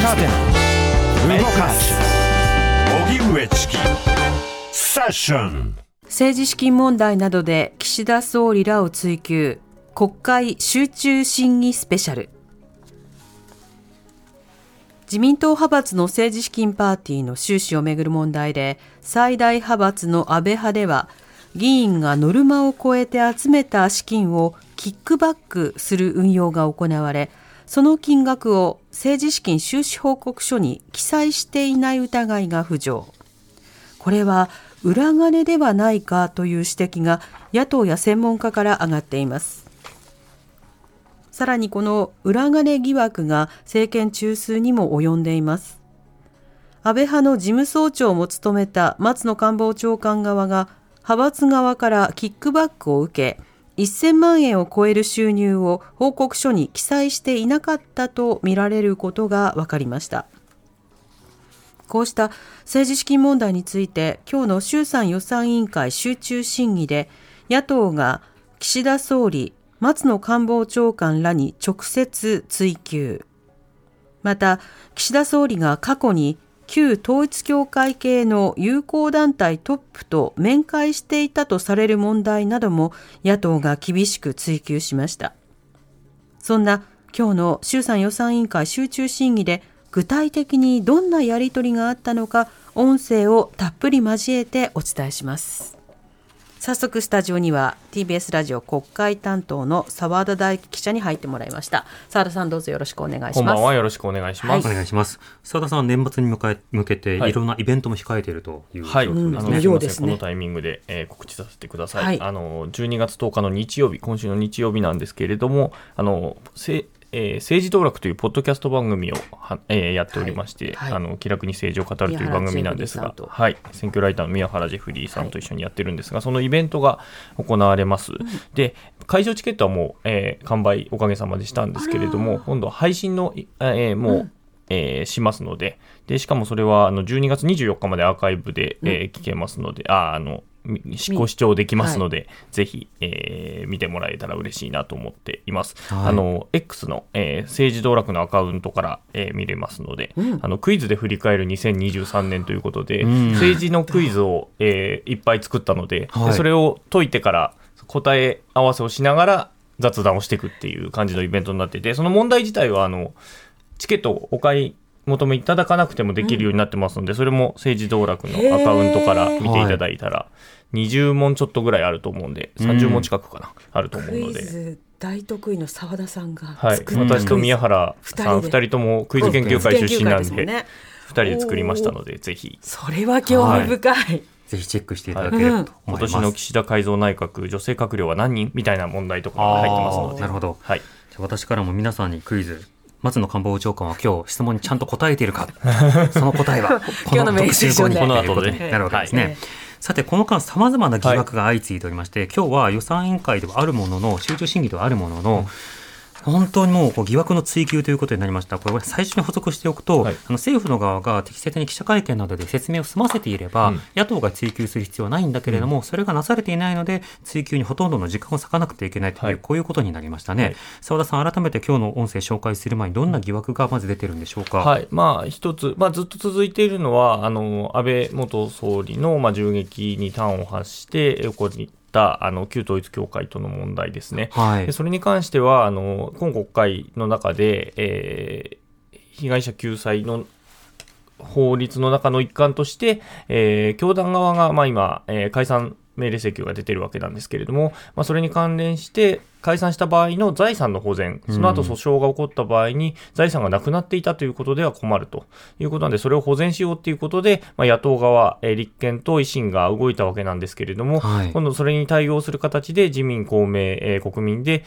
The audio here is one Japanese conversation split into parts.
若手動かす。荻上チキ。セッション。政治資金問題などで岸田総理らを追及。国会集中審議スペシャル。自民党派閥の政治資金パーティーの収支をめぐる問題で最大派閥の安倍派では議員がノルマを超えて集めた資金をキックバックする運用が行われその金額を政治資金収支報告書に記載していない疑いが浮上。これは裏金ではないかという指摘が野党や専門家から上がっています。さらにこの裏金疑惑が政権中枢にも及んでいます。安倍派の事務総長も務めた松野官房長官側が派閥側からキックバックを受け1000万円を超える収入を報告書に記載していなかったとみられることが分かりました。こうした政治資金問題について今日の衆参予算委員会集中審議で野党が岸田総理松野官房長官らに直接追及。また岸田総理が過去に旧統一教会系の友好団体トップと面会していたとされる問題なども野党が厳しく追及しました。そんな今日の衆参予算委員会集中審議で具体的にどんなやり取りがあったのか音声をたっぷり交えてお伝えします。早速スタジオには TBS ラジオ国会担当の澤田大樹記者に入ってもらいました。澤田さんどうぞよろしくお願いします。こんばんは。よろしくお願いします、お願いします。澤田さんは年末に向か向けてはい。いろんなイベントも控えているという状はい、あ況ですね、のすこのタイミングで、えー告知させてください。はい。あの12月10日の日曜日、今週の日曜日なんですけれども、あのせえー政治道楽というポッドキャスト番組をは、えーやっておりまして、はい。はい。あの気楽に政治を語るという番組なんですがはい、選挙ライターの宮原ジェフリーさんと一緒にやってるんですが、そのイベントが行われます。で、会場チケットはもう、えー完売おかげさまでしたんですけれども、今度配信の、いえーもう、えーしますのでで、しかもそれはあの12月24日までアーカイブで、えー聞けますので、ああのみご視聴できますので、ぜひ、えー見てもらえたら嬉しいなと思っています。はい。あの X の、えー政治道楽のアカウントから、えー見れますので、あのクイズで振り返る2023年ということで、ん。政治のクイズを、えーいっぱい作ったので,で、はい。それを解いてから答え合わせをしながら雑談をしていくっていう感じのイベントになってて、その問題自体はあのチケットをお買い求めいただかなくてもできるようになってますので、それも政治道楽のアカウントから見ていただいたら、20問ちょっとぐらいあると思うんで、30問近くかな、あると思うクイので。ズ大得意の澤田さんがはい、作った私と宮原さん二人で。2人ともクイズ研究会出身なんで、クイズ研究会すもんね2人で作りましたので、ぜひ、それは興味深い、ぜひチェックしていただければと今思います、年の岸田改造内閣、女性閣僚は何人みたいな問題とかが入ってますので、なるほど。はい、じゃあ私からも皆さんにクイズ松野官房長官は今日質問にちゃんと答えているか。その答えはこ今日のメッセージをね特集後に。ということこの後でになるわけですね、はいさてこの間さまざまな疑惑が相次いでおりまして、今日は予算委員会ではあるものの集中審議ではあるものの、本当にもう疑惑の追及ということになりました。これ最初に補足しておくと、はいあの政府の側が適切に記者会見などで説明を済ませていれば、うん野党が追及する必要はないんだけれども、それがなされていないので、追及にほとんどの時間を割かなくてはいけないという、はいこういうことになりましたね。はい澤田さん、改めて今日の音声紹介する前にどんな疑惑がまず出てるんでしょうか？はい、まあ、一つ、まあ、ずっと続いているのは、あの、安倍元総理の、まあ、銃撃に端を発して、起こった、あの、旧統一教会との問題ですね。はいでそれに関しては、あの、今国会の中で、えー被害者救済の法律の中の一環として、えー教団側が、まあ、今、えー解散命令請求が出てるわけなんですけれども、まあ、それに関連して、解散した場合の財産の保全、その後訴訟が起こった場合に、財産がなくなっていたということでは困ると。いうことなんで、それを保全しようということで、まあ、野党側、えー立憲と維新が動いたわけなんですけれども、はい。今度それに対応する形で自民、公明、えー国民で、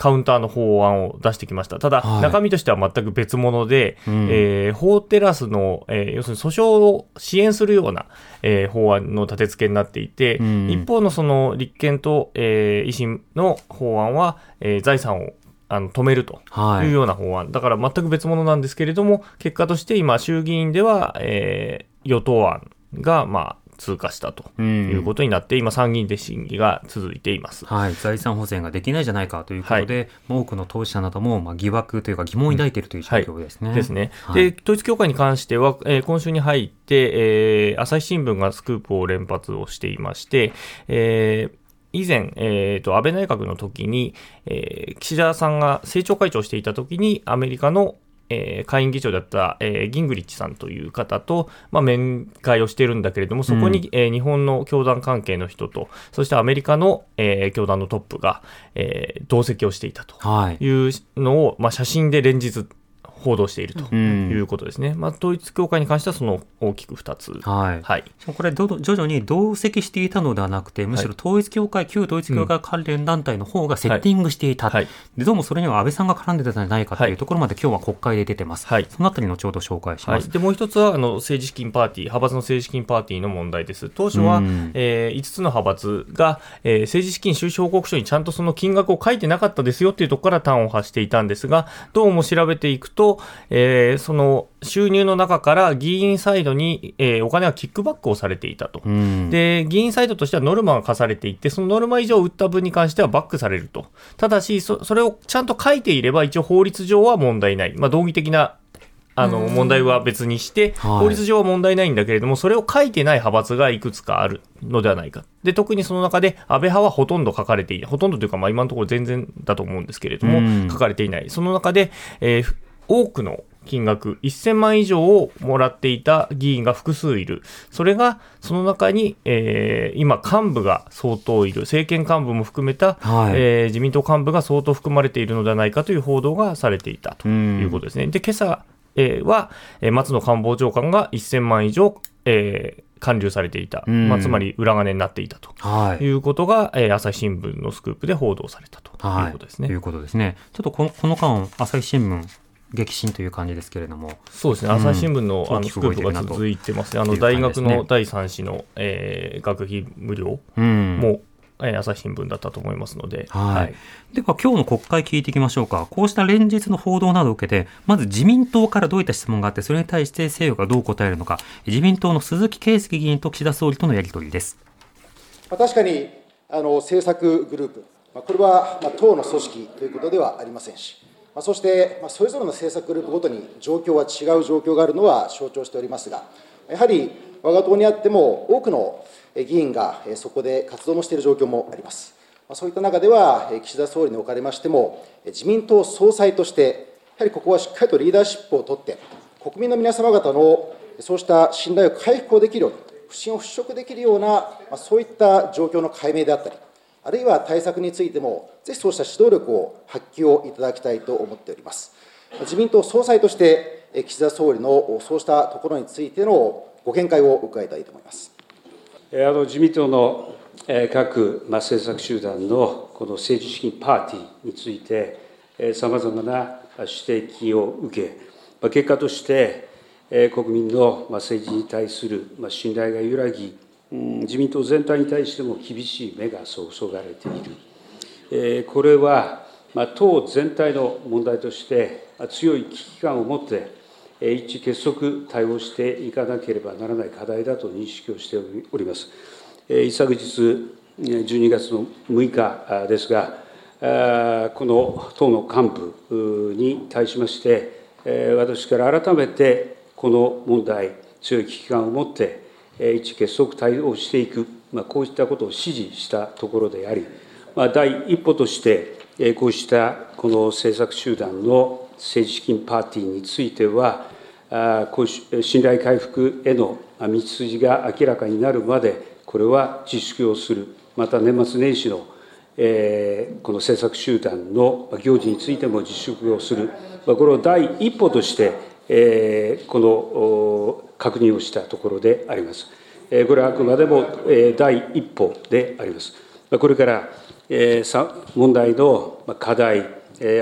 カウンターの法案を出してきました。ただ、はい。中身としては全く別物で、うん。えー法テラスの、えー要するに訴訟を支援するような、えー法案の立て付けになっていて、うん。一方のその立憲と、えー維新の法案は、えー財産をあの止めるとはい。いうような法案、だから全く別物なんですけれども、結果として今、衆議院では、えー与党案が、まあ、通過したということになって、今、参議院で審議が続いています、はい、財産保全ができないじゃないかということで、はい、多くの当事者などもまあ疑惑というか、疑問を抱いているという状況ですね。はい、ですね、で統一教会に関しては、えー、今週に入って、えー、朝日新聞がスクープを連発をしていまして、えー以前、えーと、安倍内閣の時に、えー、岸田さんが政調会長をしていた時にアメリカのえー、下院議長だった、えー、ギングリッチさんという方と、まあ、面会をしているんだけれども、そこに、うん、えー、日本の教団関係の人と、そしてアメリカの、えー、教団のトップが、えー、同席をしていたとい。うのを、はい、まあ、写真で連日報道しているということですね、うん、まあ、統一教会に関してはその大きく2つ、はい。はい、これ、徐々に同席していたのではなくて、むしろ統一教会、はい、旧統一教会関連団体の方がセッティングしていた、はい、でどうもそれには安倍さんが絡んでたんじゃないかというところまで、今日は国会で出てます、はい、そのあたり、後ほど紹介します、でもう一つはあの政治資金パーティー、派閥の政治資金パーティーの問題です。当初は、うん、えー、5つの派閥が、えー、政治資金収支報告書にちゃんとその金額を書いてなかったですよっていうところから端を発していたんですが、どうも調べていくと、えーえー、その収入の中から議員サイドに、えー、お金はキックバックをされていたと、うん、で議員サイドとしてはノルマが課されていて、そのノルマ以上売った分に関してはバックされると、ただしそ、それをちゃんと書いていれば、一応法律上は問題ない、まあ、道義的なあの問題は別にして、法律上は問題ないんだけれども、それを書いてない派閥がいくつかあるのではないか。で、特にその中で、安倍派はほとんど書かれていない。ほとんどというか、まあ今のところ全然だと思うんですけれども、書かれていない。その中で、えー、多くの金額1000万以上をもらっていた議員が複数いる。それが、その中に、えー、今、幹部が相当いる。政権幹部も含めた、はい、えー、自民党幹部が相当含まれているのではないかという報道がされていたということですね。で、今朝、えー、は、え松野官房長官が1000万以上、えー、還流されていた、まあ、つまり裏金になっていたということが、はい、えー、朝日新聞のスクープで報道されたということですね。はい、ということですね。ちょっとこのこの間、朝日新聞、激震という感じですけれども、そうですね、朝日新聞の,、あのスクープが続いてますね、あの大学の第3子の、えー、学費無料も、うん。えー、朝日新聞だったと思いますので、はい。はい、では今日の国会聞いていきましょうか、こうした連日の報道などを受けて、まず自民党からどういった質問があって、それに対して政府がどう答えるのか、自民党の鈴木圭介議員と岸田総理とのやり取りです。確かにあの政策グループ、これは、まあ、党の組織ということではありませんし、まそして、まそれぞれの政策グループごとに状況は違う状況があるのは承知しておりますが、やはり我が党にあっても、多くの議員がそこで活動もしている状況もあります。そういった中では、岸田総理におかれましても、自民党総裁として、やはりここはしっかりとリーダーシップを取って、国民の皆様方のそうした信頼を回復をできるように、不信を払拭できるような、そういった状況の解明であったり、あるいは対策についても、ぜひそうした指導力を発揮をいただきたいと思っております。自民党総裁として、岸田総理のそうしたところについてのご見解を伺いたいと思いますあの自民党の各政策集団のこの政治資金パーティーについて、さまざまな指摘を受け、結果として、国民の政治に対する信頼が揺らぎ、自民党全体に対しても厳しい目が注がれている、これは党全体の問題として、強い危機感を持って、一致結束対応していかなければならない課題だと認識をしております。一昨日、12月の6日ですが、この党の幹部に対しまして、私から改めてこの問題、強い危機感を持って、一致結束対応していく、まあ、こういったことを指示したところであり、まあ、第一歩として、こうしたこの政策集団の政治資金パーティーについては、こう信頼回復への道筋が明らかになるまで、これは自粛をする、また年末年始のえこの政策集団の行事についても自粛をする、これを第一歩として、えこの確認をしたところであります。これはあくまでも第一歩であります。これから問題の課題、あ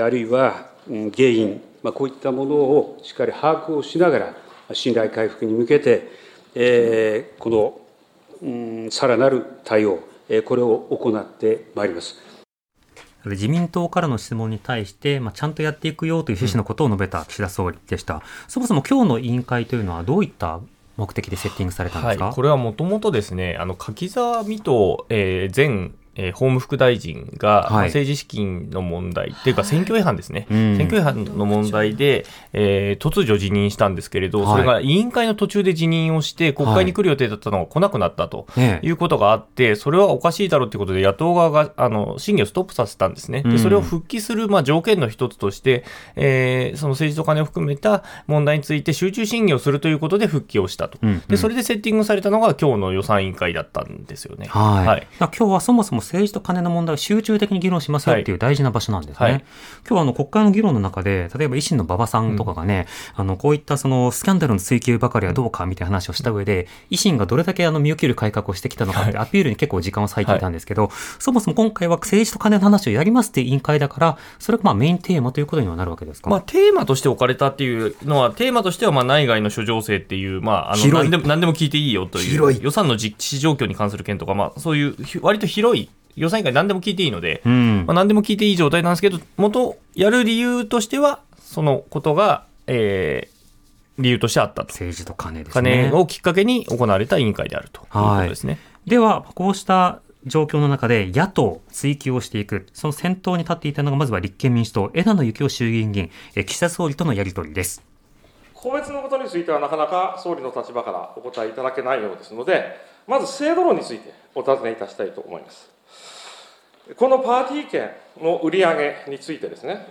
るいは原因、こういったものをしっかり把握をしながら、信頼回復に向けて、このさらなる対応、これを行ってまいります。自民党からの質問に対して、まあ、ちゃんとやっていくよという趣旨のことを述べた岸田総理でした。そもそも今日の委員会というのはどういった目的でセッティングされたんですか、はい、これはもともとですね、あの柿沢水戸、えー、前えー、法務副大臣が、はい、政治資金の問題っていうか選挙違反ですね、選挙違反の問題で、えー、突如辞任したんですけれど、それが委員会の途中で辞任をして、国会に来る予定だったのが来なくなったということがあって、それはおかしいだろうということで、野党側があの審議をストップさせたんですね。でそれを復帰する、まあ、条件の一つとして、えー、その政治と金を含めた問題について集中審議をするということで復帰をしたと、でそれでセッティングされたのが今日の予算委員会だったんですよね。はい、はい、今日はそもそも政治と金の問題を集中的に議論しますよっていう大事な場所なんですね。はい、今日はあの国会の議論の中で、例えば維新の馬場さんとかがね、うん、あのこういったそのスキャンダルの追及ばかりはどうかみたいな話をした上で、維新がどれだけあの身を切る改革をしてきたのかってアピールに結構時間を割いていたんですけど、はい、そもそも今回は政治と金の話をやりますっていう委員会だから、それがまあメインテーマということにはなるわけですか？まあテーマとして置かれたっていうのは、テーマとしてはまあ内外の諸情勢っていう、まああの何でも何でも聞いていいよという予算の実施状況に関する件とか、まあそういう割と広い予算委員会何でも聞いていいので、うん、まあ、何でも聞いていい状態なんですけど、元やる理由としては、そのことが、えー、理由としてあったと。政治と金ですね。金をきっかけに行われた委員会であるということですね。はい、では、こうした状況の中で野党追及をしていく、その先頭に立っていたのが、まずは立憲民主党、枝野幸男衆議院議員、岸田総理とのやり取りです。個別のことについてはなかなか総理の立場からお答えいただけないようですので、まず制度論についてお尋ねいたしたいと思います。このパーティー券の売り上げについてですね、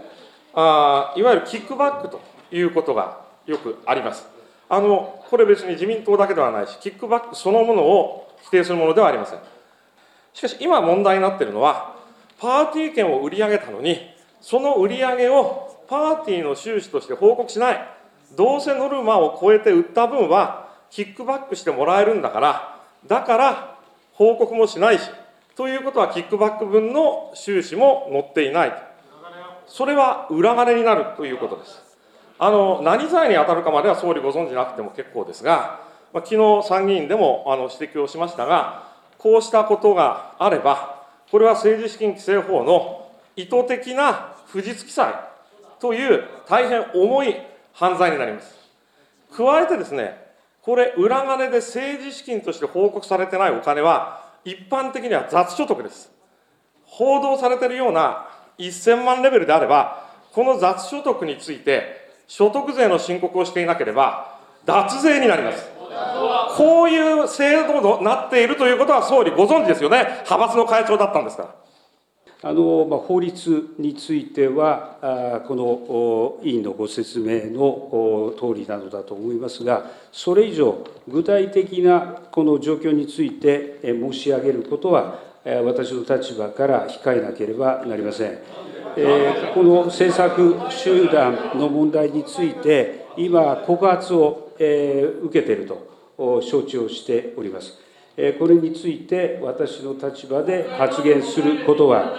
あいわゆるキックバックということがよくあります。あのこれ別に自民党だけではないし、キックバックそのものを否定するものではありません。しかし今問題になっているのは、パーティー券を売り上げたのに、その売り上げをパーティーの収支として報告しない、どうせノルマを超えて売った分は、キックバックしてもらえるんだから、だから報告もしないし、ということは、キックバック分の収支も載っていないそれは裏金になるということです。あの何罪に当たるかまでは総理ご存じなくても結構ですが、まあ、昨日参議院でもあの指摘をしましたが、こうしたことがあれば、これは政治資金規正法の意図的な不実記載という大変重い犯罪になります。加えてですね、これ、裏金で政治資金として報告されてないお金は、一般的には雑所得です。報道されているような1000万レベルであれば、この雑所得について、所得税の申告をしていなければ、脱税になります。こういう制度となっているということは、総理、ご存知ですよね、派閥の会長だったんですから。あのまあ、法律については、この委員のご説明の通りなのだと思いますが、それ以上、具体的なこの状況について申し上げることは、私の立場から控えなければなりません。この政策集団の問題について、今、告発を受けていると承知をしております。これについて私の立場で発言することは、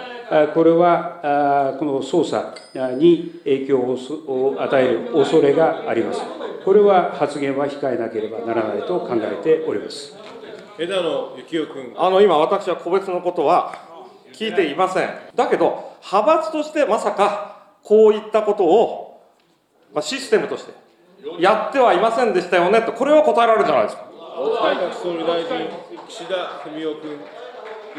これはこの捜査に影響を与える恐れがあります。これは発言は控えなければならないと考えております枝野幸男君。あの今、私は個別のことは聞いていません。だけど、派閥としてまさかこういったことを、まあ、システムとしてやってはいませんでしたよねと、これは答えられるじゃないですか。内閣総理大臣、田文雄君。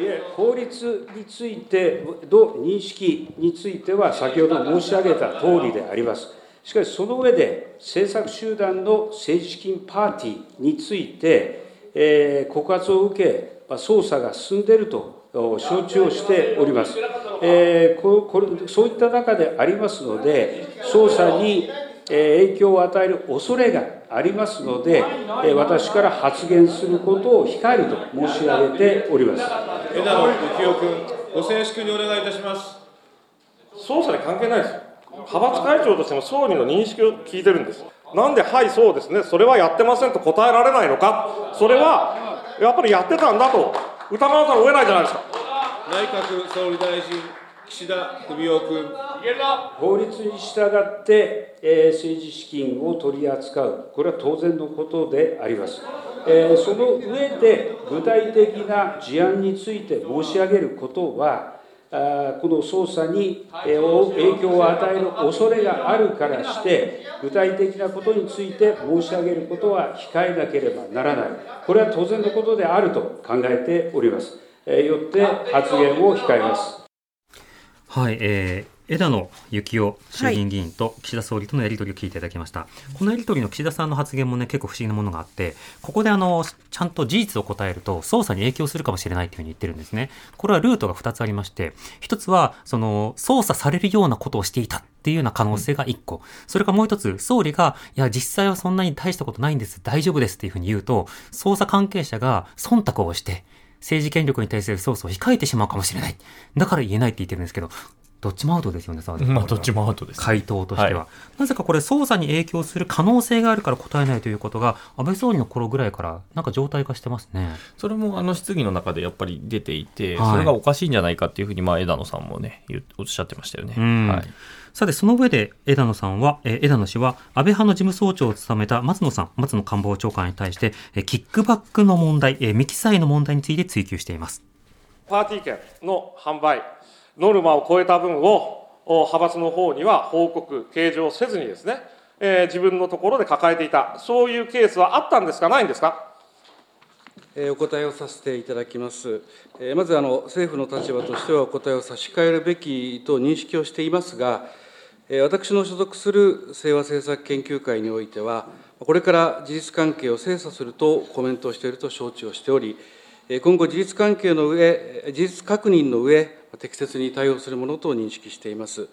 いえ、法律についての認識については、先ほど申し上げた通りであります。しかし、その上で、政策集団の政治資金パーティーについて、えー、告発を受け、捜査が進んでいると承知をしております。えー、ここれそういった中でありますので、捜査に影響を与える恐れがありますので、私から発言することを控えると申し上げております枝野幸男君、ご静粛にお願いいたします。捜査に関係ないです。派閥会長としても総理の認識を聞いてるんです。なんで、はい、そうですね、それはやってませんと答えられないのか、それはやっぱりやってたんだと疑わざるを得ないじゃないですか。内閣総理大臣岸田文雄君。法律に従って、えー、政治資金を取り扱う、これは当然のことであります。えー、その上で、具体的な事案について申し上げることは、この捜査に影響を与える恐れがあるからして、具体的なことについて申し上げることは控えなければならない、これは当然のことであると考えております。よって発言を控えます。はい、えー枝野幸男衆議院議員と岸田総理とのやり取りを聞いていただきました、はい、このやり取りの岸田さんの発言もね結構不思議なものがあってここであのちゃんと事実を答えると捜査に影響するかもしれないというふうに言ってるんですね。これはルートが2つありまして1つはその捜査されるようなことをしていたっていうような可能性が1個、それからもう1つ総理がいや実際はそんなに大したことないんです大丈夫ですっていうふうに言うと捜査関係者が忖度をして政治権力に対する捜査を控えてしまうかもしれない。だから言えないって言ってるんですけど、どっちもアウトですよね、まあ、どっちもアウトです。回答としては、はい、なぜかこれ、捜査に影響する可能性があるから答えないということが、安倍総理の頃ぐらいから、なんか状態化してますね。それもあの質疑の中でやっぱり出ていて、はい、それがおかしいんじゃないかっていうふうに、まあ、枝野さんもね、おっしゃってましたよね。はい。さて、その上で枝野さんは、え枝野氏は、安倍派の事務総長を務めた松野さん、松野官房長官に対して、えキックバックの問題、え未記載の問題について追及しています。パーティー券の販売、ノルマを超えた分を派閥の方には報告、計上せずにですね、えー、自分のところで抱えていた、そういうケースはあったんですか、ないんですか？お答えをさせていただきます。まずあの、政府の立場としてはお答えを差し替えるべきと認識をしていますが、私の所属する清和政策研究会においては、これから事実関係を精査するとコメントをしていると承知をしており、今後、事実関係の上、事実確認の上、適切に対応するものと認識しています。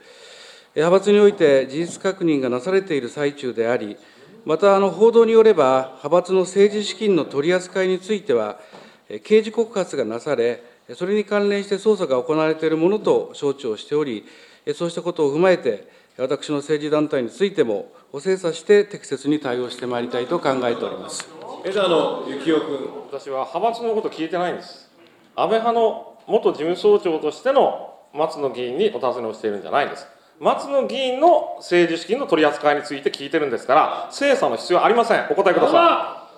派閥において事実確認がなされている最中であり、また、あの報道によれば、派閥の政治資金の取り扱いについては、刑事告発がなされ、それに関連して捜査が行われているものと承知をしており、そうしたことを踏まえて、私の政治団体についても、精査して適切に対応してまいりたいと考えております枝野幸男君。私は派閥のこと聞いてないんです。安倍派の元事務総長としての松野議員にお尋ねをしているんじゃないんです。松野議員の政治資金の取り扱いについて聞いてるんですから、精査の必要はありません。お答えくださ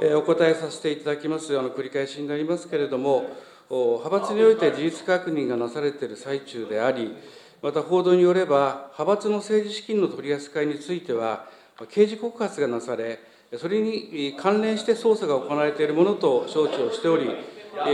い。えお答えさせていただきます、あの繰り返しになりますけれども、派閥において事実確認がなされている最中であり、また報道によれば、派閥の政治資金の取り扱いについては、刑事告発がなされ、それに関連して捜査が行われているものと承知をしており、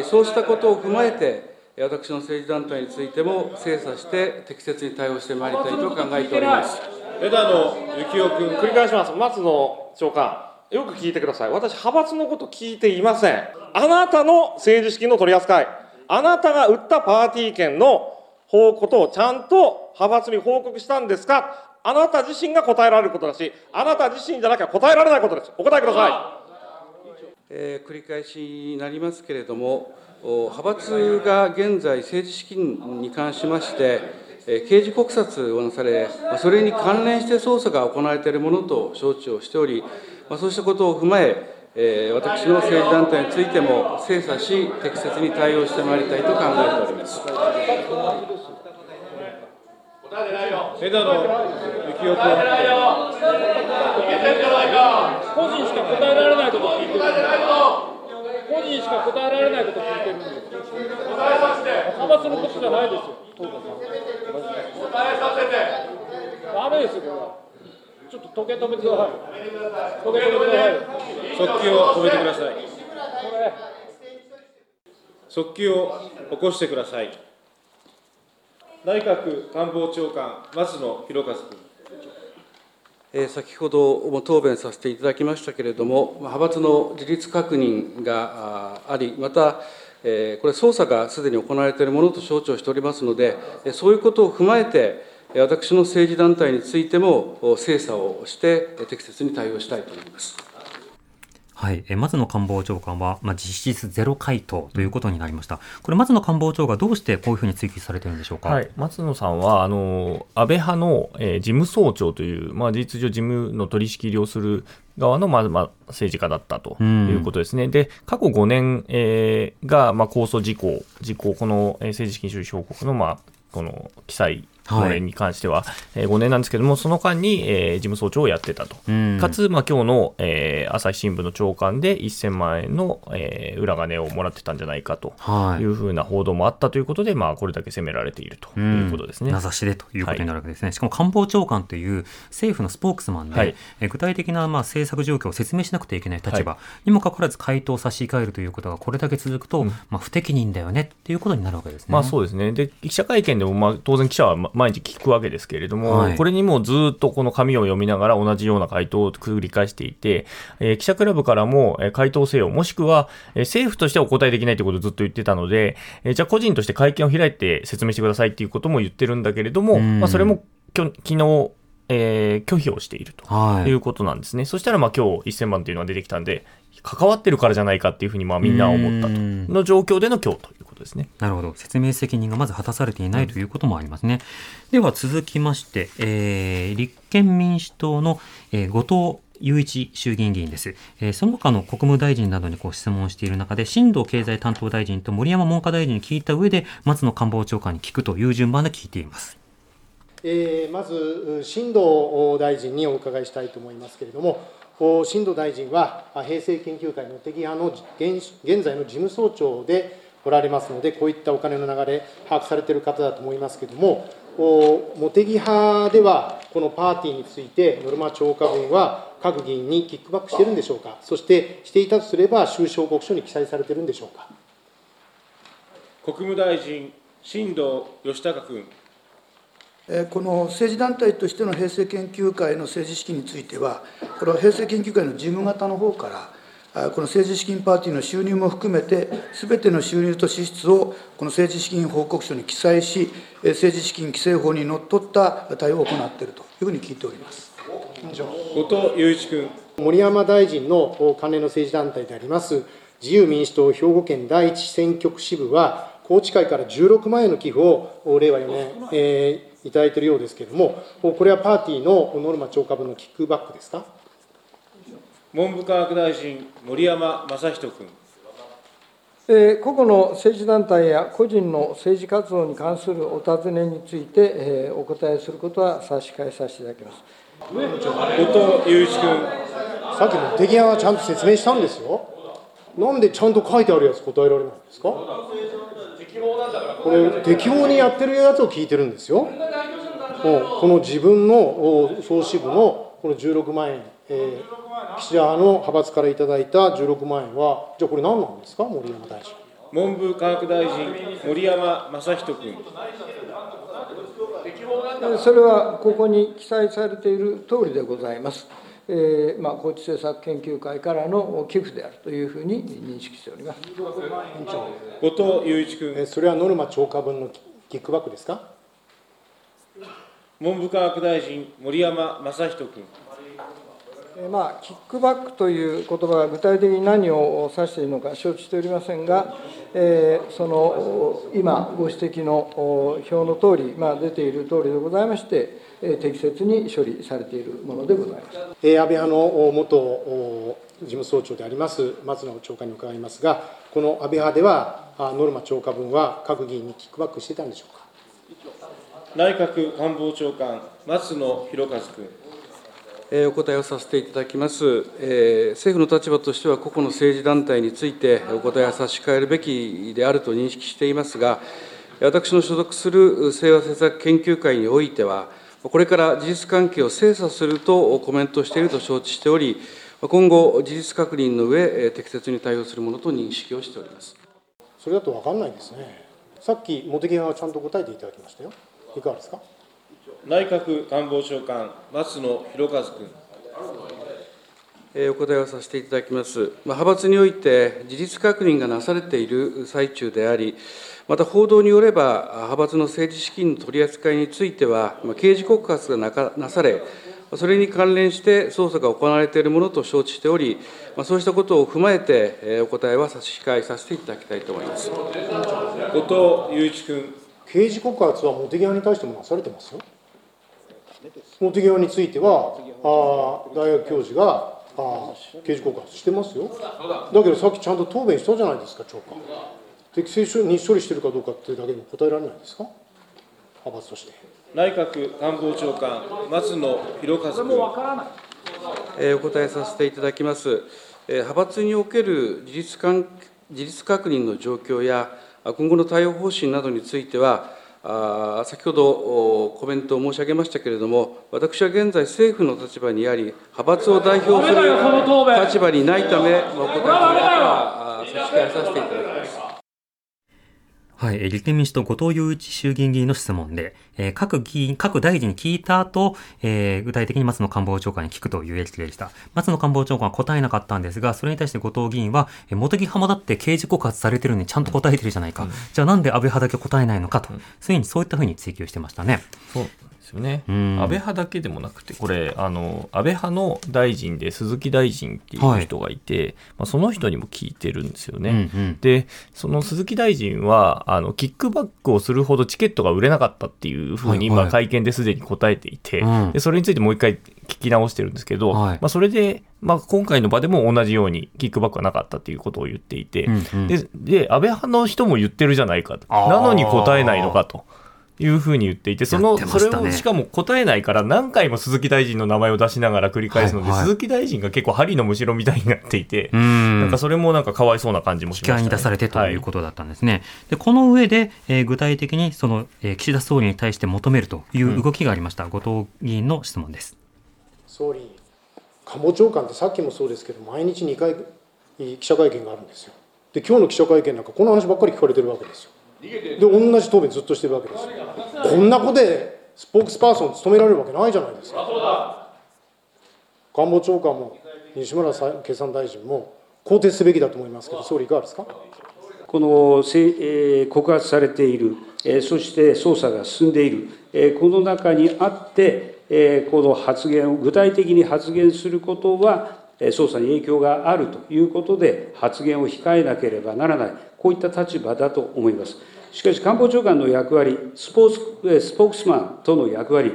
そうしたことを踏まえて、私の政治団体についても精査して適切に対応してまいりたいと考えております枝野幸男君。繰り返します、松野長官、よく聞いてください、私、派閥のこと聞いていません、あなたの政治資金の取り扱い、あなたが売ったパーティー券の報ことをちゃんと派閥に報告したんですか、あなた自身が答えられることだし、あなた自身じゃなきゃ答えられないことです。お答えください。えー、繰り返しになりますけれども、派閥が現在、政治資金に関しまして、刑事告発をなされ、それに関連して捜査が行われているものと承知をしており、そうしたことを踏まえ、私の政治団体についても精査し、適切に対応してまいりたいと考えております。枝野幸男君。個人しか答えられないこと聞いてる。個人しか答えられないこと聞いてるんです。派閥のことじゃないですよ。答えさせて。ダメですよ、これは。ちょっと時計止めてください。時計止めてください。速記を止めてください。速記を起こしてください。内閣官房長官、松野博一君。先ほども答弁させていただきましたけれども、派閥の事実確認があり、また、これ、捜査がすでに行われているものと承知をしておりますので、そういうことを踏まえて、私の政治団体についても精査をして、適切に対応したいと思います。はい。え松野官房長官は、まあ、実質ゼロ回答ということになりました。これ、松野官房長がどうしてこういうふうに追及されてるんでしょうか？はい。松野さんは、あの、安倍派の、えー、事務総長という、まあ、事実上事務の取り仕切りをする側の、まあ、まあ、政治家だったということですね。うん、で、過去5年、えー、が、まあ、控訴事項、事項、この、えー、政治資金収支報告の、まあ、この記載5年に関しては、はい、えー、5年なんですけども、その間に、えー、事務総長をやってたと、かつ、まあ今日の、えー、朝日新聞の長官で1000万円の、えー、裏金をもらってたんじゃないかと。い。うふうな報道もあったということで、まあ、これだけ責められているということですね。名指しでということになるわけですね、はい、しかも官房長官という政府のスポークスマンで、はい、え具体的なまあ政策状況を説明しなくてはいけない立場にもかかわらず回答を差し控えるということがこれだけ続くと、うん、まあ、不適任だよねっていうことになるわけですね。まあ、そうですね。で記者会見でも、まあ、当然記者は毎日聞くわけですけれども、はい、これにもずっとこの紙を読みながら同じような回答を繰り返していて、えー、記者クラブからも、えー、回答せよ、もしくは、えー、政府としてはお答えできないということをずっと言ってたので、えー、じゃあ個人として会見を開いて説明してくださいっていうことも言ってるんだけれども、まあ、それもきょ昨日えー、拒否をしているということなんですね。はい、そしたら、まあ、今日1000万というのが出てきたんで、関わってるからじゃないかっていうふうに、まあ、みんな思ったとの状況での今日ということですね。なるほど。説明責任がまず果たされていないということもありますね。では続きまして、えー、立憲民主党の、えー、後藤雄一衆議院議員です。えー、その他の国務大臣などにこう質問している中で、新藤経済担当大臣と森山文科大臣に聞いた上で、松野官房長官に聞くという順番で聞いています。えー、まず、新藤大臣にお伺いしたいと思いますけれども、新藤大臣は平成研究会の適派の現在の事務総長でおられますので、こういったお金の流れ、把握されている方だと思いますけれども、茂木派では、このパーティーについて、ノルマ超過分は各議員にキックバックしているんでしょうか、そしてしていたとすれば、収支報告書に記載されているんでしょうか？国務大臣、新藤義孝君。この政治団体としての平成研究会の政治資金については、これは平成研究会の事務方の方から、この政治資金パーティーの収入も含めて、すべての収入と支出をこの政治資金報告書に記載し、政治資金規正法にのっとった対応を行っているというふうに聞いております後藤祐一君。森山大臣の関連の政治団体であります、自由民主党兵庫県第一選挙区支部は、宏池会から16万円の寄付を令和4年、えーいただいているようですけれども、これはパーティーのノルマ超過分のキックバックですか？文部科学大臣、森山正人君。え個々の政治団体や個人の政治活動に関するお尋ねについて、えお答えすることは差し控えさせていただきます。後藤祐一君。さっきも出来はちゃんと説明したんですよ。なんでちゃんと書いてあるやつ答えられないんですか？これ適法にやってるやつを聞いてるんですよ。この自分の総支部のこの16万円、えー、岸田派の派閥からいただいた16万円は、じゃあこれ何なんですか、森山大臣。文部科学大臣、森山正人君。それはここに記載されている通りでございます。えーまあ、高知政策研究会からの寄付であるというふうに認識しております後藤雄一君。それはノルマ超過分のキックバックですか？文部科学大臣、森山正人君。まあ、キックバックという言葉が具体的に何を指しているのか承知しておりませんが、えー、その今ご指摘の表の通り、まあ、出ている通りでございまして、適切に処理されているものでございます。安倍派の元事務総長であります松野長官に伺いますが、この安倍派では、ノルマ超過分は各議員にキックバックしてたんでしょうか？内閣官房長官、松野博一君。お答えをさせていただきます。政府の立場としては、個々の政治団体についてお答えを差し控えるべきであると認識していますが、私の所属する清和政策研究会においては、これから事実関係を精査するとコメントしていると承知しており、今後、事実確認の上、適切に対応するものと認識をしておりますそれだと分かんないですね。さっき、茂木派はちゃんと答えていただきましたよ。いかがですか？内閣官房長官、松野博一君。お答えをさせていただきます。派閥において、事実確認がなされている最中であり、また報道によれば、派閥の政治資金の取り扱いについては、刑事告発がなされ、それに関連して捜査が行われているものと承知しており、そうしたことを踏まえて、お答えは差し控えさせていただきたいと思います後藤祐一君。刑事告発は茂木派に対してもなされてます？よ。茂木派については、あ大学教授があ刑事告発してますよ。だけどさっきちゃんと答弁したじゃないですか、長官。適正に処理してるかどうかっていうだけでも答えられないですか？派閥として。内閣官房長官、松野博一君。えーお答えさせていただきます。えー派閥における事実関事実確認の状況や、あ今後の対応方針などについては、あー先ほどおコメントを申し上げましたけれども、私は現在、政府の立場にあり、派閥を代表する立場にないため、まあお答えは差し控えさせていただきます。はい、えー立憲民主党後藤祐一衆議院議員の質問で、えー各議員、各大臣に聞いた後、えー具体的に松野官房長官に聞くというやりでした。松野官房長官は答えなかったんですが、それに対して後藤議員は、えー茂木派もだって刑事告発されてるのにちゃんと答えてるじゃないか。じゃあなんで安倍派だけ答えないのかと、ついにそういったふうに追及してましたね。そうですよね、うん。安倍派だけでもなくて、これ、あの安倍派の大臣で鈴木大臣っていう人がいて、まあ、その人にも聞いてるんですよね。うんうん。で、その鈴木大臣はあの、キックバックをするほどチケットが売れなかったっていうふうに、はいはい。今、会見ですでに答えていて、うん。で、それについてもう一回聞き直してるんですけど、まあ、それで、まあ、今回の場でも同じようにキックバックはなかったっていうことを言っていて、うんうん。でで安倍派の人も言ってるじゃないかと、なのに答えないのかと。いうふうに言っていて、その、ねそれをしかも答えないから何回も鈴木大臣の名前を出しながら繰り返すので、はいはい鈴木大臣が結構針のむしろみたいになっていて、んなんかそれもなんかかわいそうな感じもしました、ね。に出されてということだったんですね。で、この上で、えー具体的にその、えー岸田総理に対して求めるという動きがありました。後藤議員の質問です。総理、官房長官ってさっきもそうですけど、毎日2回記者会見があるんですよ。で、今日の記者会見なんか、この話ばっかり聞かれてるわけですよ。で、同じ答弁ずっとしてるわけです。こんなことでスポークスパーソン務められるわけないじゃないですか。官房長官も西村経産大臣も更迭すべきだと思いますけど、総理、いかがですか？このえー告発されている、えーそして捜査が進んでいる、えーこの中にあって、えーこの発言を具体的に発言することは、え捜査に影響があるということで、発言を控えなければならない、こういった立場だと思います。しかし、官房長官の役割、スポーツスポークスマンとの役割、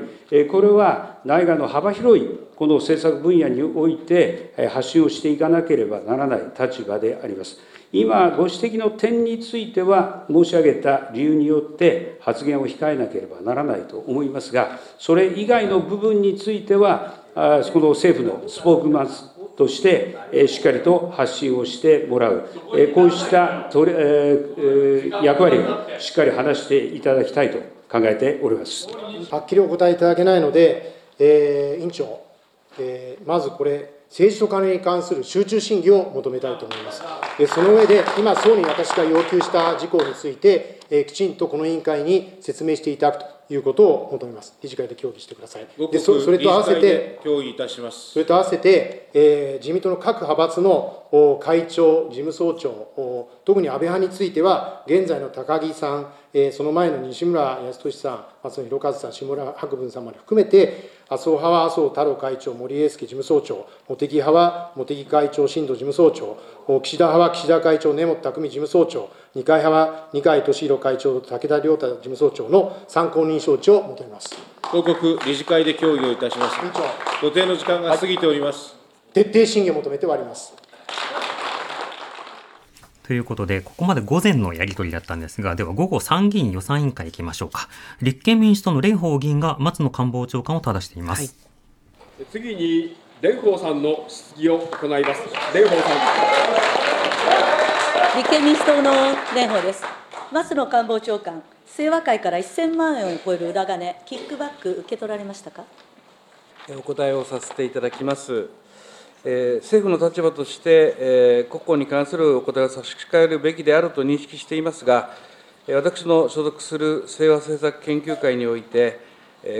これは内外の幅広いこの政策分野において発信をしていかなければならない立場であります。今、ご指摘の点については、申し上げた理由によって発言を控えなければならないと思いますが、それ以外の部分については、この政府のスポークマンとして、えーしっかりと発信をしてもらう、えーこうしたとれ、えーえー役割をしっかり果たしていただきたいと考えております。はっきりお答えいただけないので、えー委員長、えーまずこれ、政治と金に関する集中審議を求めたいと思います。でその上で、今、総理に私が要求した事項について、えーきちんとこの委員会に説明していただくということを求めます。理事会で協議してください。ごでそそれと合わせて、て協議いたします。それと合わせて、えー自民党の各派閥のお会長、事務総長、お特に安倍派については、現在の高木さん、えーその前の西村康稔さん、松野博一さん、下村博文さんまで含めて、麻生派は麻生太郎会長、森英介事務総長、茂木派は茂木会長、新藤事務総長、お岸田派は岸田会長、根本匠事務総長、二階派は二階俊博会長、武田良太事務総長の参考人招致を求めます。報告、理事会で協議をいたします。予定の時間が過ぎております。徹底審議を求めて終わります。ということで、ここまで午前のやり取りだったんですが、では午後参議院予算委員会行きましょうか。立憲民主党の蓮舫議員が松野官房長官を正しています。次に蓮舫さんの質疑を行います。蓮舫さ立憲民主党の蓮舫です。松野官房長官、清和会から1000万円を超える裏金、キックバック受け取られましたか？お答えをさせていただきます。えー政府の立場として、えー国庫に関するお答えを差し控えるべきであると認識していますが、私の所属する清和政策研究会において、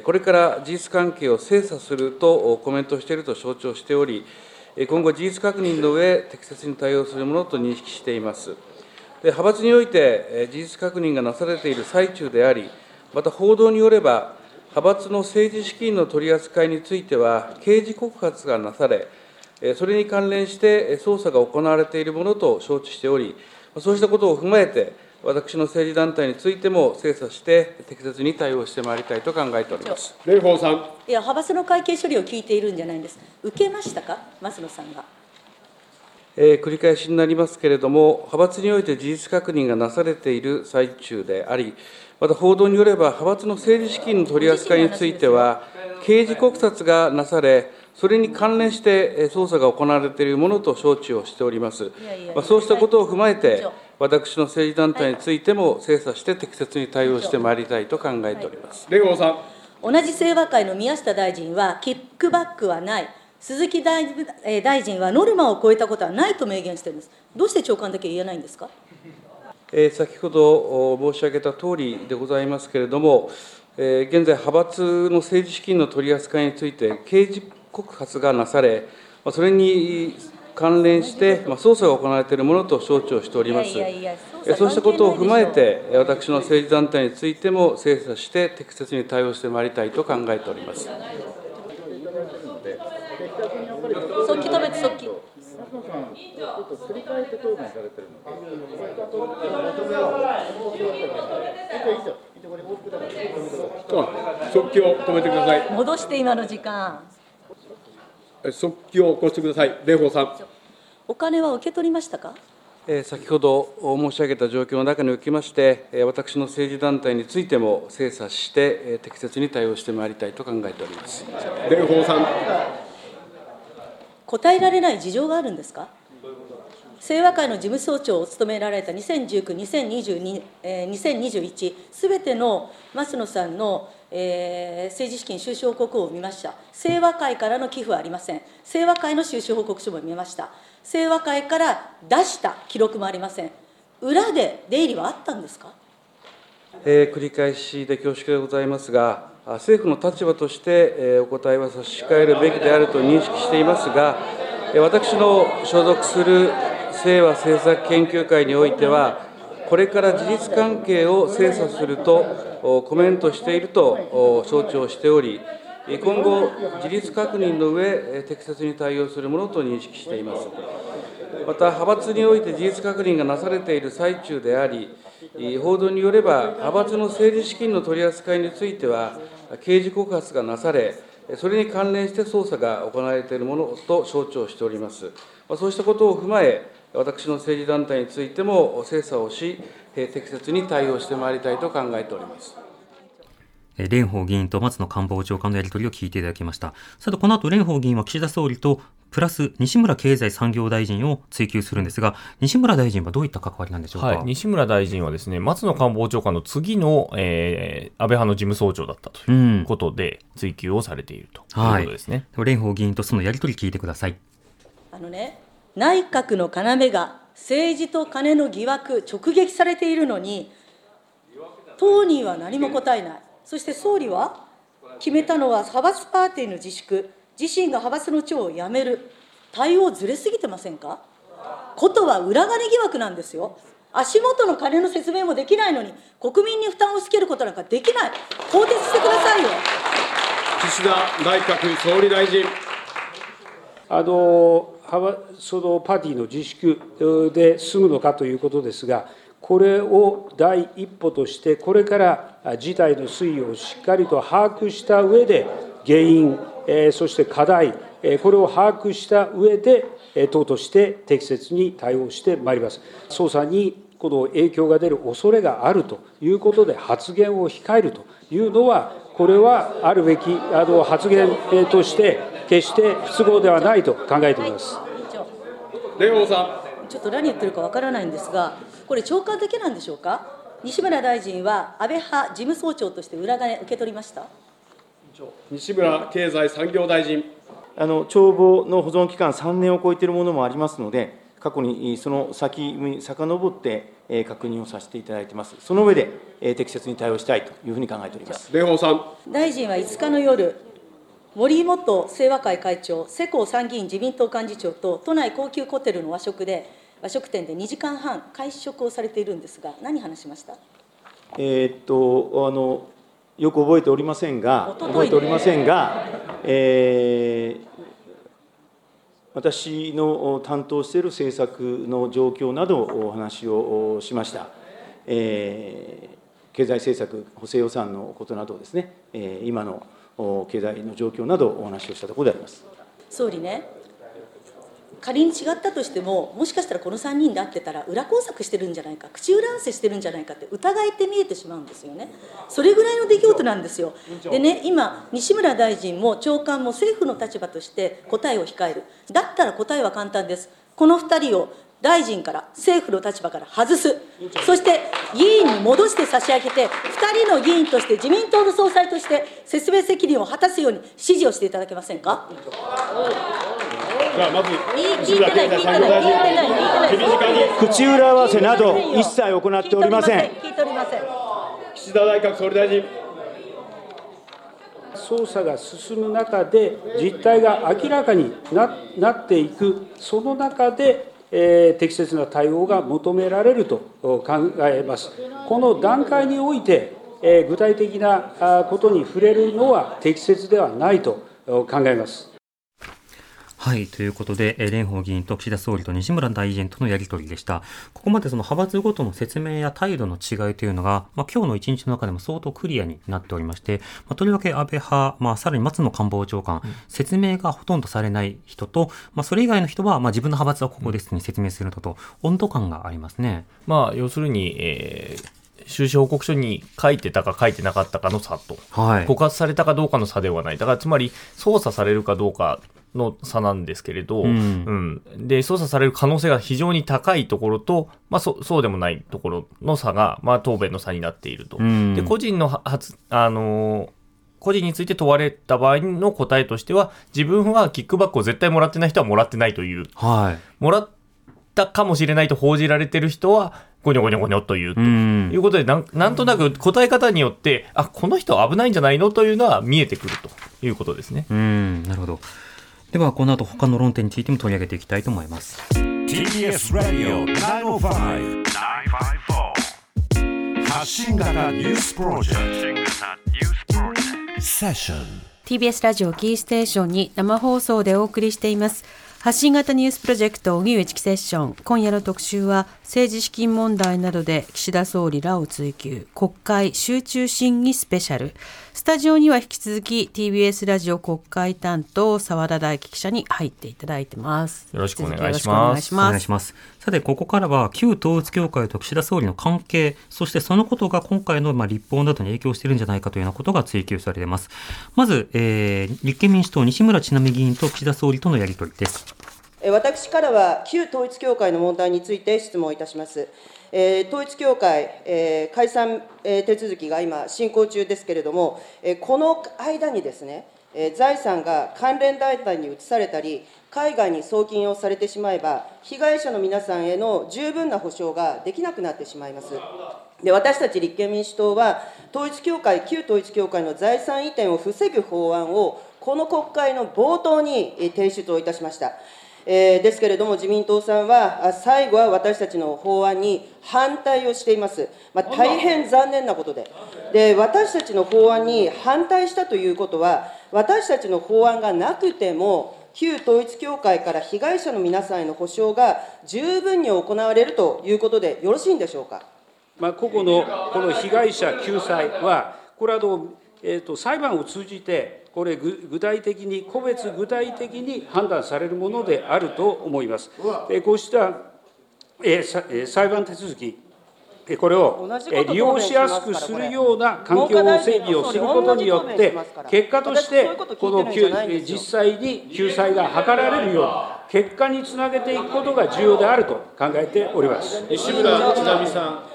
これから事実関係を精査するとコメントしていると承知をしており、今後、事実確認の上、適切に対応するものと認識しています。で派閥において、事実確認がなされている最中であり、また報道によれば、派閥の政治資金の取り扱いについては、刑事告発がなされ、それに関連してえー捜査が行われているものと承知しており、そうしたことを踏まえて、私の政治団体についても精査して、適切に対応してまいりたいと考えております。ん。蓮舫さん。いや、派閥の会計処理を聞いているんじゃないんです。受けましたか、松野さんが。えー繰り返しになりますけれども、派閥において事実確認がなされている最中であり、また報道によれば、派閥の政治資金の取り扱いについては、刑事告発がなされ、それに関連してえー捜査が行われているものと承知をしております。まあそうしたことを踏まえて、私の政治団体についても精査して適切に対応してまいりたいと考えております。蓮舫さん。同じ清和会の宮下大臣は、キックバックはない、鈴木大えー大臣はノルマを超えたことはないと明言してるんです。どうして長官だけ言えないんですか？えー先ほどお申し上げた通りでございますけれども、えー現在、派閥の政治資金の取り扱いについて、刑事告発がなされ、まあそれに関連して、まあ捜査が行われているものと承知をしております。いそうしたことを踏まえて、えー私の政治団体についても精査して、適切に対応してまいりたいと考えております。速記止めて速記。繰り返して答弁されてるの速記を止めてください。戻して今の時間。速記を起こしてください。蓮舫さん。お金は受け取りましたか？えー先ほど申し上げた状況の中におきまして、えー私の政治団体についても精査して、えー適切に対応してまいりたいと考えております。蓮舫さん。答えられない事情があるんですか？清和会の事務総長を務められた2019、2022、えー2021、すべての松野さんの、えー政治資金収支報告を見ました。清和会からの寄付はありません。清和会の収支報告書も見ました。清和会から出した記録もありません。裏で出入りはあったんですか？えー繰り返しで恐縮でございますが、政府の立場として、えーお答えは差し控えるべきであると認識していますが、私の所属する清和政策研究会においては、これから事実関係を精査するとコメントしていると承知をしており、今後、事実確認の上、え適切に対応するものと認識しています。また、派閥において事実確認がなされている最中であり、報道によれば、派閥の政治資金の取り扱いについては、刑事告発がなされ、それに関連して捜査が行われているものと承知をしております。まそうしたことを踏まえ、私の政治団体についても精査をし、えー適切に対応してまいりたいと考えております。えー蓮舫議員と松野官房長官のやり取りを聞いていただきました。さて、この後、蓮舫議員は岸田総理と、プラス西村経済産業大臣を追及するんですが、西村大臣はどういった関わりなんでしょうか？はい、西村大臣はですね、松野官房長官の次の、えー安倍派の事務総長だったということで、追及をされているというこはい。とですね。蓮舫議員とそのやり取り聞いてください。あのね、内閣の要が政治と金の疑惑、直撃されているのに、当人は何も答えない、そして総理は決めたのは派閥パーティーの自粛、自身が派閥の長を辞める、対応ずれすぎてませんか？ことは裏金疑惑なんですよ。足元の金の説明もできないのに、国民に負担をつけることなんかできない、更迭してくださいよ。岸田内閣総理大臣。あのそのパーティーの自粛で済むのかということですが、これを第一歩として、これから事態の推移をしっかりと把握した上で、原因、そして課題、これを把握した上で、党として適切に対応してまいります。捜査にこの影響が出る恐れがあるということで、発言を控えるというのは、これはあるべきあの発言として、決して不都合ではないと考えています。蓮舫さちょっと何言ってるかわからないんですが、これ、長官だけなんでしょうか、西村大臣は安倍派事務総長として裏金受け取りました？西村経済産業大臣。あの帳簿の保存期間3年を超えているものもありますので、過去にその先に遡ってえー確認をさせていただいてます。その上でえー適切に対応したいというふうに考えております。蓮舫さん。大臣は5日の夜、森元清和会会長、世耕参議院自民党幹事長と都内高級ホテルの和食で、和食店で2時間半、会食をされているんですが、何話しました？えーっとあのよく覚えておりませんが、覚えておりませんが、えー私の担当している政策の状況などお話をしました。えー経済政策、補正予算のことなどですね、えー今のお経済の状況などお話をしたところであります。総理ね、仮に違ったとしてももしかしたらこの3人で会ってたら裏工作してるんじゃないか口裏合わせしてるんじゃないかって疑いって見えてしまうんですよね。それぐらいの出来事なんですよ。でね今西村大臣も長官も政府の立場として答えを控える。だったら答えは簡単です。この2人を大臣から政府の立場から外す。そして議員に戻して差し上げて2人の議員として自民党の総裁として説明責任を果たすように指示をしていただけませんか？じゃあまず聞いてない聞いてない聞いてない聞いてない。口裏合わせなど一切行っておりません。聞いておりません。岸田内閣総理大臣。捜査が進む中で、実態が明らかにななっていく、その中で、えー適切な対応が求められると考えます。この段階において、えー具体的なあことに触れるのは適切ではないと考えます。はい。ということで、えー蓮舫議員と岸田総理と西村大臣とのやり取りでした。ここまでその派閥ごとの説明や態度の違いというのが、まあ、今日の一日の中でも相当クリアになっておりまして、まあ、とりわけ安倍派、まあ、さらに松野官房長官、説明がほとんどされない人と、まあ、それ以外の人は、まあ、自分の派閥はここですに説明するのと、温度感がありますね。まあ、要するに、えー収支報告書に書いてたか書いてなかったかの差と、はい告発されたかどうかの差ではない。だから、つまり、捜査されるかどうかの差なんですけれど、うんうんで、捜査される可能性が非常に高いところと、まあ、そそうでもないところの差が、まあ、答弁の差になっていると。うんで、個人の発、あのー個人について問われた場合の答えとしては、自分はキックバックを絶対もらってない人はもらってないという。はい。もらったかもしれないと報じられてる人は、ゴニョゴニョゴニョという、とんいうことでなん、なんとなく答え方によって、あ、この人は危ないんじゃないの？というのは見えてくるということですね。うん、なるほど。では、この後他の論点についても取り上げていきたいと思います。TBS ラディオ905 954発信型ニュースプロジェクト。セッション TBS ラジオキーステーションに生放送でお送りしています。発信型ニュースプロジェクト荻上チキセッション。今夜の特集は政治資金問題などで岸田総理らを追及。国会集中審議スペシャルスタジオには引き続き TBS ラジオ国会担当澤田大樹記者に入っていただいてますよろしくお願いしますお願いしおます。さて、ここからは旧統一教会と岸田総理の関係、そしてそのことが今回のまあ立法などに影響しているんじゃないかというようなことが追及されています。まず、えー立憲民主党西村智奈美議員と岸田総理とのやり取りです。えー私からは旧統一教会の問題について質問いたします。えー統一教会、えー解散、えー手続きが今、進行中ですけれども、えーこの間にですね、えー財産が関連団体に移されたり、海外に送金をされてしまえば、被害者の皆さんへの十分な補償ができなくなってしまいます。で私たち立憲民主党は、統一教会、旧統一教会の財産移転を防ぐ法案を、この国会の冒頭に提出をいたしました。えーですけれども、自民党さんは、あ最後は私たちの法案に反対をしています。まあ、大変残念なことでで、私たちの法案に反対したということは、私たちの法案がなくても、旧統一教会から被害者の皆さんへの補償が十分に行われるということでよろしいんでしょうか？まあ、個々のこの被害者救済は、これはあの、えーと裁判を通じて、これ、ぐ具体的に、個別具体的に判断されるものであると思います。えーこうした、えーさえー裁判手続き、えーこれを利用しやすくするような環境を整備をすることによって、結果として、この救実際に救済が図られるような結果につなげていくことが重要であると考えております。西村智奈美さん。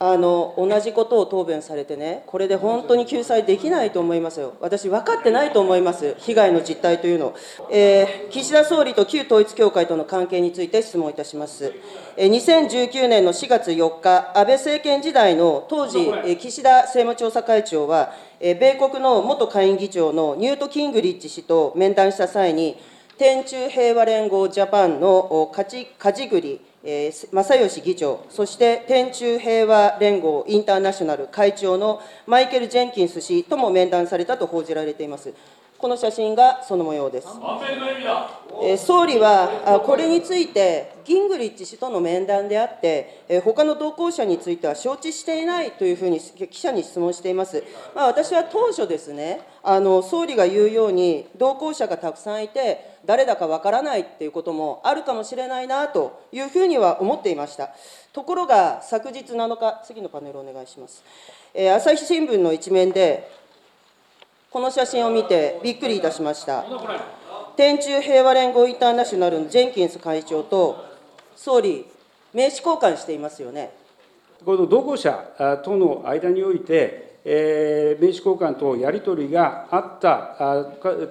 あの同じことを答弁されてね、これで本当に救済できないと思いますよ、私、分かってないと思います、被害の実態というの。を、えー岸田総理と旧統一教会との関係について質問いたします。えー2019年の4月4日、安倍政権時代の当時、えー岸田政務調査会長は、えー米国の元下院議長のニュート・キングリッジ氏と面談した際に、天中平和連合ジャパンのお梶梶栗えー正義議長、そして天中平和連合インターナショナル会長のマイケル・ジェンキンス氏とも面談されたと報じられています。この写真がその模様です。え総理はこれについて、ギングリッチ氏との面談であって、え他の同行者については承知していないというふうに記者に質問しています。まあ、私は当初ですね、あの総理が言うように、同行者がたくさんいて、誰だかわからないっていうこともあるかもしれないなというふうには思っていました。ところが、昨日7日、次のパネルお願いします。えー、朝日新聞の一面で、この写真を見てびっくりいたしました。天中平和連合インターナショナルのジェンキンス会長と総理、名刺交換していますよね。この同行者との間において、えー、名刺交換とやり取りがあったあ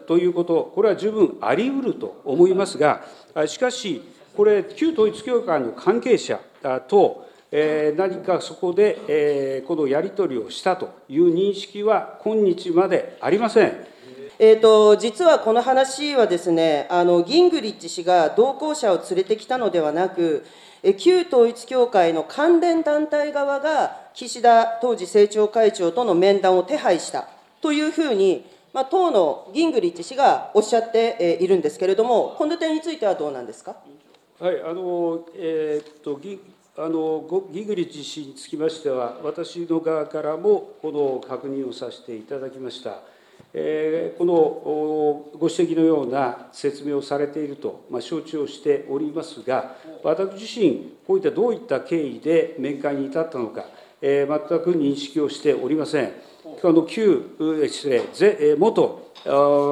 ということ、これは十分あり得ると思いますが、しかし、これ、旧統一教会の関係者と、え何かそこで、えこのやり取りをしたという認識は今日までありません。えーと、実はこの話はですねあの、ギングリッチ氏が同行者を連れてきたのではなく、旧統一教会の関連団体側が岸田当時政調会長との面談を手配したというふうに、まあ、党のギングリッチ氏がおっしゃっているんですけれども、この点についてはどうなんですか？はいあのえー、っとあのギグリッチ氏につきましては、私の側からもこの確認をさせていただきました。えー、このご指摘のような説明をされていると、まあ、承知をしておりますが、私自身、こういったどういった経緯で面会に至ったのか、全く認識をしておりません。あの旧失礼元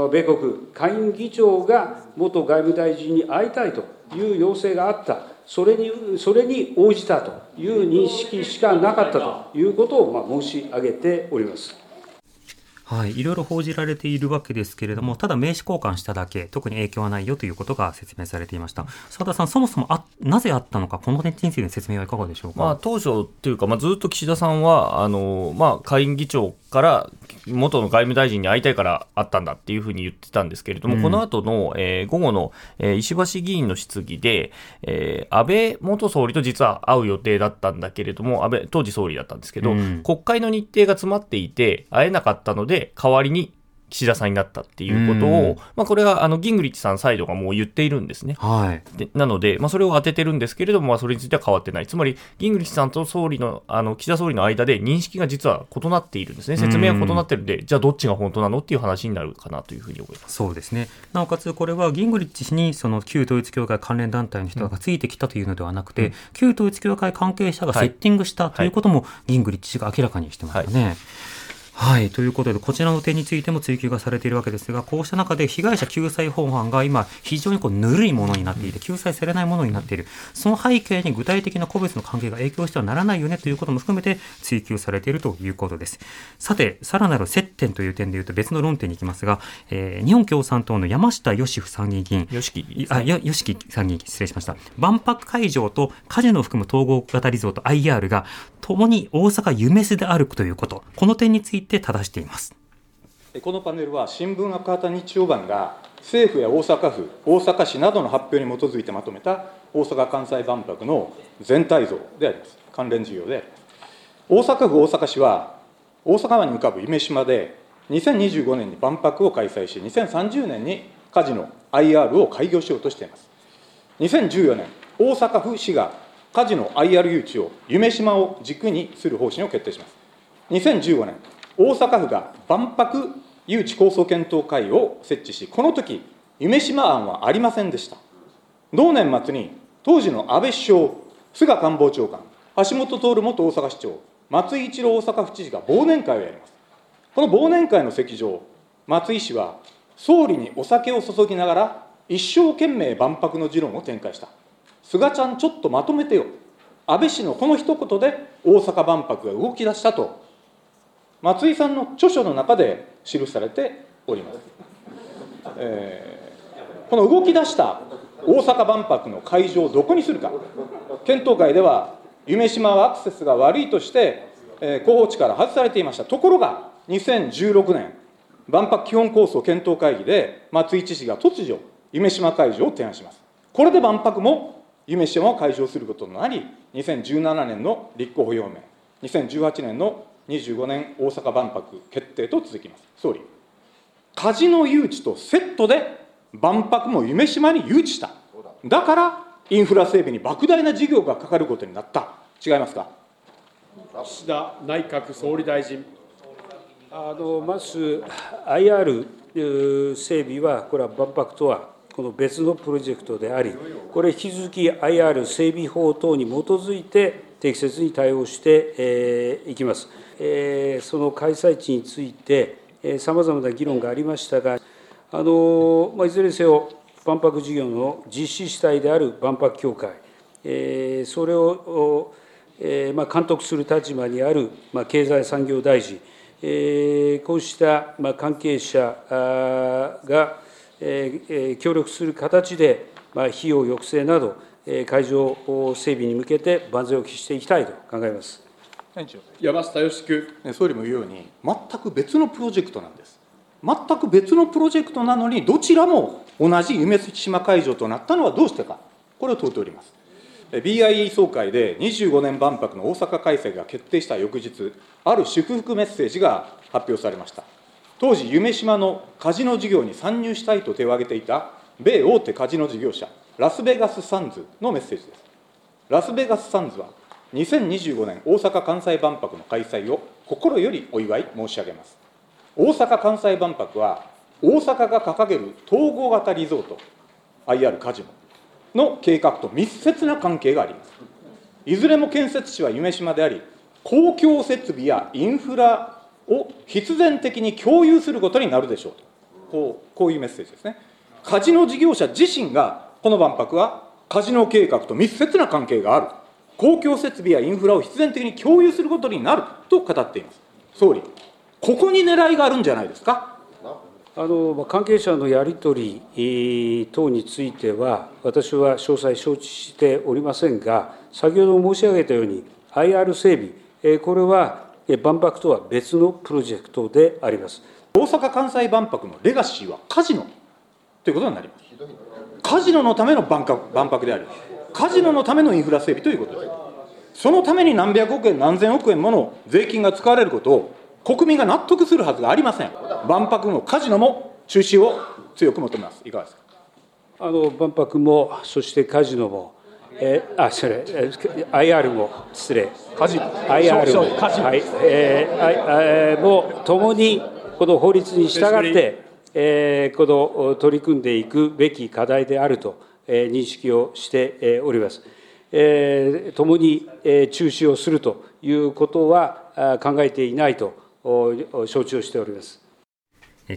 米国下院議長が元外務大臣に会いたいという要請があった、それにそれに応じたという認識しかなかったということをまあ申し上げております。はい、いろいろ報じられているわけですけれども、ただ名刺交換しただけ、特に影響はないよということが説明されていました。澤田さん、そもそもあなぜあったのか、この点についての説明はいかがでしょうか？まあ、当初というか、まあ、ずっと岸田さんは、あのまあ、下院議長から元の外務大臣に会いたいからあったんだっていうふうに言ってたんですけれども、うん、この後の、えー、午後の、えー、石橋議員の質疑で、えー、安倍元総理と実は会う予定だったんだけれども、安倍、当時総理だったんですけど、うん、国会の日程が詰まっていて、会えなかったので、代わりに岸田さんになったっていうことを、まあ、これはあのギングリッチさんサイドがもう言っているんですね。はい、でなので、まあ、それを当ててるんですけれども、まあ、それについては変わってない、つまりギングリッチさんと総理のあの岸田総理の間で認識が実は異なっているんですね、説明は異なってるんで、じゃあどっちが本当なのっていう話になるかなというふうに思います。そうですね、なおかつこれはギングリッチ氏にその旧統一教会関連団体の人がついてきたというのではなくて、うん、旧統一教会関係者がセッティングしたということも、ギングリッチ氏が明らかにしてますよね。はいはい。ということで、こちらの点についても追及がされているわけですが、こうした中で被害者救済法案が今、非常にこうぬるいものになっていて、救済されないものになっている。その背景に具体的な個別の関係が影響してはならないよねということも含めて追及されているということです。さて、さらなる接点という点でいうと別の論点に行きますが、えー、日本共産党の山下義夫参議院議員。吉木、あ、よ、吉木参議院、失礼しました。万博会場とカジノを含む統合型リゾート IR が、ともに大阪夢洲であるということ、この点について正しています。このパネルは新聞赤旗日曜版が政府や大阪府、大阪市などの発表に基づいてまとめた大阪・関西万博の全体像であります。関連事業であります。大阪府、大阪市は大阪湾に浮かぶ夢島で2025年に万博を開催し、2030年にカジノ IR を開業しようとしています。2014年、大阪府市がカジノ IR 誘致を夢島を軸にする方針を決定します。2015年、大阪府が万博誘致構想検討会を設置し、この時夢島案はありませんでした。同年末に当時の安倍首相、菅官房長官、橋本徹元大阪市長、松井一郎大阪府知事が忘年会をやります。この忘年会の席上、松井氏は総理にお酒を注ぎながら、一生懸命万博の議論を展開した。菅ちゃん、ちょっとまとめてよ。安倍氏のこの一言で大阪万博が動き出したと松井さんの著書の中で記されております。えー、この動き出した大阪万博の会場をどこにするか、検討会では、夢洲はアクセスが悪いとして、えー、候補地から外されていました。ところが、2016年、万博基本構想検討会議で、松井知事が突如、夢洲会場を提案します。これで万博も夢洲を会場することになり、2017年の立候補表明、2018年の25年大阪万博決定と続きます。総理、カジノ誘致とセットで万博も夢島に誘致しただからインフラ整備に莫大な事業がかかることになった違いますか？岸田内閣総理大臣。あのまず IR 整備は、これは万博とはこの別のプロジェクトであり、これ、引き続き IR 整備法等に基づいて、適切に対応していきます。その開催地について、さまざまな議論がありましたが、あのまいずれにせよ、万博事業の実施主体である万博協会、それを監督する立場にあるま経済産業大臣、こうした関係者が協力する形で、費用抑制など、会場整備に向けて万全を期していきたいと考えます。山下義君。総理も言うように、全く別のプロジェクトなんです。全く別のプロジェクトなのに、どちらも同じ夢島会場となったのはどうしてか、これを問うております。BIE 総会で25年万博の大阪開催が決定した翌日、ある祝福メッセージが発表されました。当時、夢島のカジノ事業に参入したいと手を挙げていた米大手カジノ事業者、ラスベガスサンズのメッセージです。ラスベガスサンズは、2025年大阪・関西万博の開催を心よりお祝い申し上げます。大阪・関西万博は、大阪が掲げる統合型リゾート、IR カジノの計画と密接な関係があります。いずれも建設地は夢島であり、公共設備やインフラを必然的に共有することになるでしょうと、こうこういうメッセージですね。カジノ事業者自身が、この万博はカジノ計画と密接な関係がある、公共設備やインフラを必然的に共有することになると語っています。総理、ここに狙いがあるんじゃないですか？あの関係者のやり取り等については、私は詳細承知しておりませんが、先ほど申し上げたように、IR 整備、これは万博とは別のプロジェクトであります大阪・関西万博のレガシーはカジノということになります。カジノのための万博万博であり、カジノのためのインフラ整備ということです。そのために何百億円、何千億円もの税金が使われることを国民が納得するはずがありません。万博もカジノも中止を強く求めます。いかがですか？あの万博も、そしてカジノも、えー、あ、失礼、IR も、失礼、カジノ、IR も、はい、えー、あもともにこの法律に従って、えー、この取り組んでいくべき課題であると、えー、認識をしております。えー、共に、中止をするということは考えていないと承知をしております。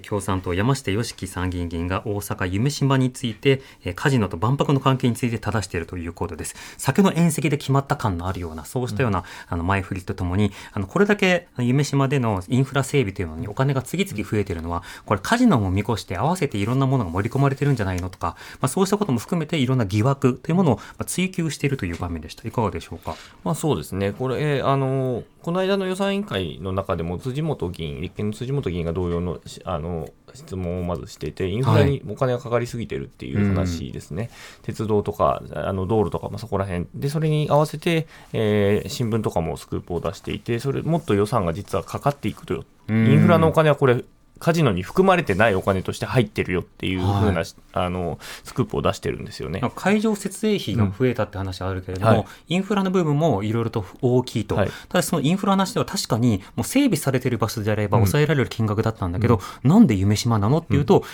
共産党山下義樹参議院議員が大阪夢島についてカジノと万博の関係について正しているということです。酒の宴席で決まった感のあるようなそうしたような、うん、あの前振りとともにあのこれだけ夢島でのインフラ整備というのにお金が次々増えているのはこれカジノも見越して合わせていろんなものが盛り込まれてるんじゃないのとか、まあ、そうしたことも含めていろんな疑惑というものを追求しているという場面でした。いかがでしょうか、まあ、そうですね。これあのこの間の予算委員会の中でも辻元議員立憲の辻元議員が同様のあの質問をまずしてい。て、インフラにお金がかかりすぎてるっていう話ですね、はい鉄道とかあの道路とか、まあ、そこら辺。で、それに合わせて、えー、新聞とかもスクープを出していて、それもっと予算が実はかかっていくと、インフラのお金はこれ、カジノに含まれてないお金として入ってるよっていうふうな、はい、あのスクープを出してるんですよね。会場設営費が増えたって話はあるけれども、うんはい、インフラの部分もいろいろと大きいと、はい、ただそのインフラなしでは確かにもう整備されている場所であれば抑えられる金額だったんだけど、うん、なんで夢島なのっていうと、うん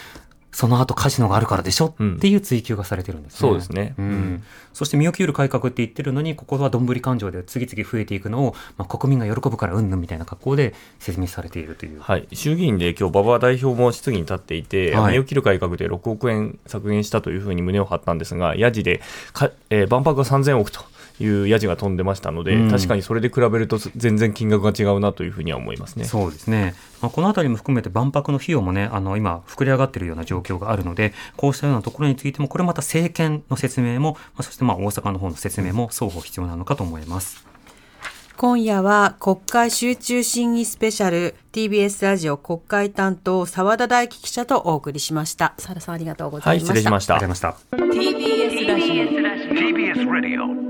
その後カジノがあるからでしょ、うん、っていう追求がされてるんですね。そうですね。うん。そして身を切る改革って言ってるのに、ここはどんぶり勘定で次々増えていくのを、まあ、国民が喜ぶからうんぬんみたいな格好で説明されているという。はい。衆議院で今日馬場代表も質疑に立っていて、はい、身を切る改革で6億円削減したというふうに胸を張ったんですが、やじでか、えー、万博が3000億と。いうやじが飛んでましたので、うん、確かにそれで比べると全然金額が違うなというふうには思いますね。そうですね。まあ、このあたりも含めて万博の費用もね、あの今膨れ上がっているような状況があるので、こうしたようなところについても、これまた政権の説明も、まあ、そしてまあ大阪の方の説明も双方必要なのかと思います。今夜は国会集中審議スペシャル TBS ラジオ国会担当澤田大樹記者とお送りしました。澤田さんありがとうございました。はい、失礼しました。ありがとうございました。TBS ラジオ TBS ラジオ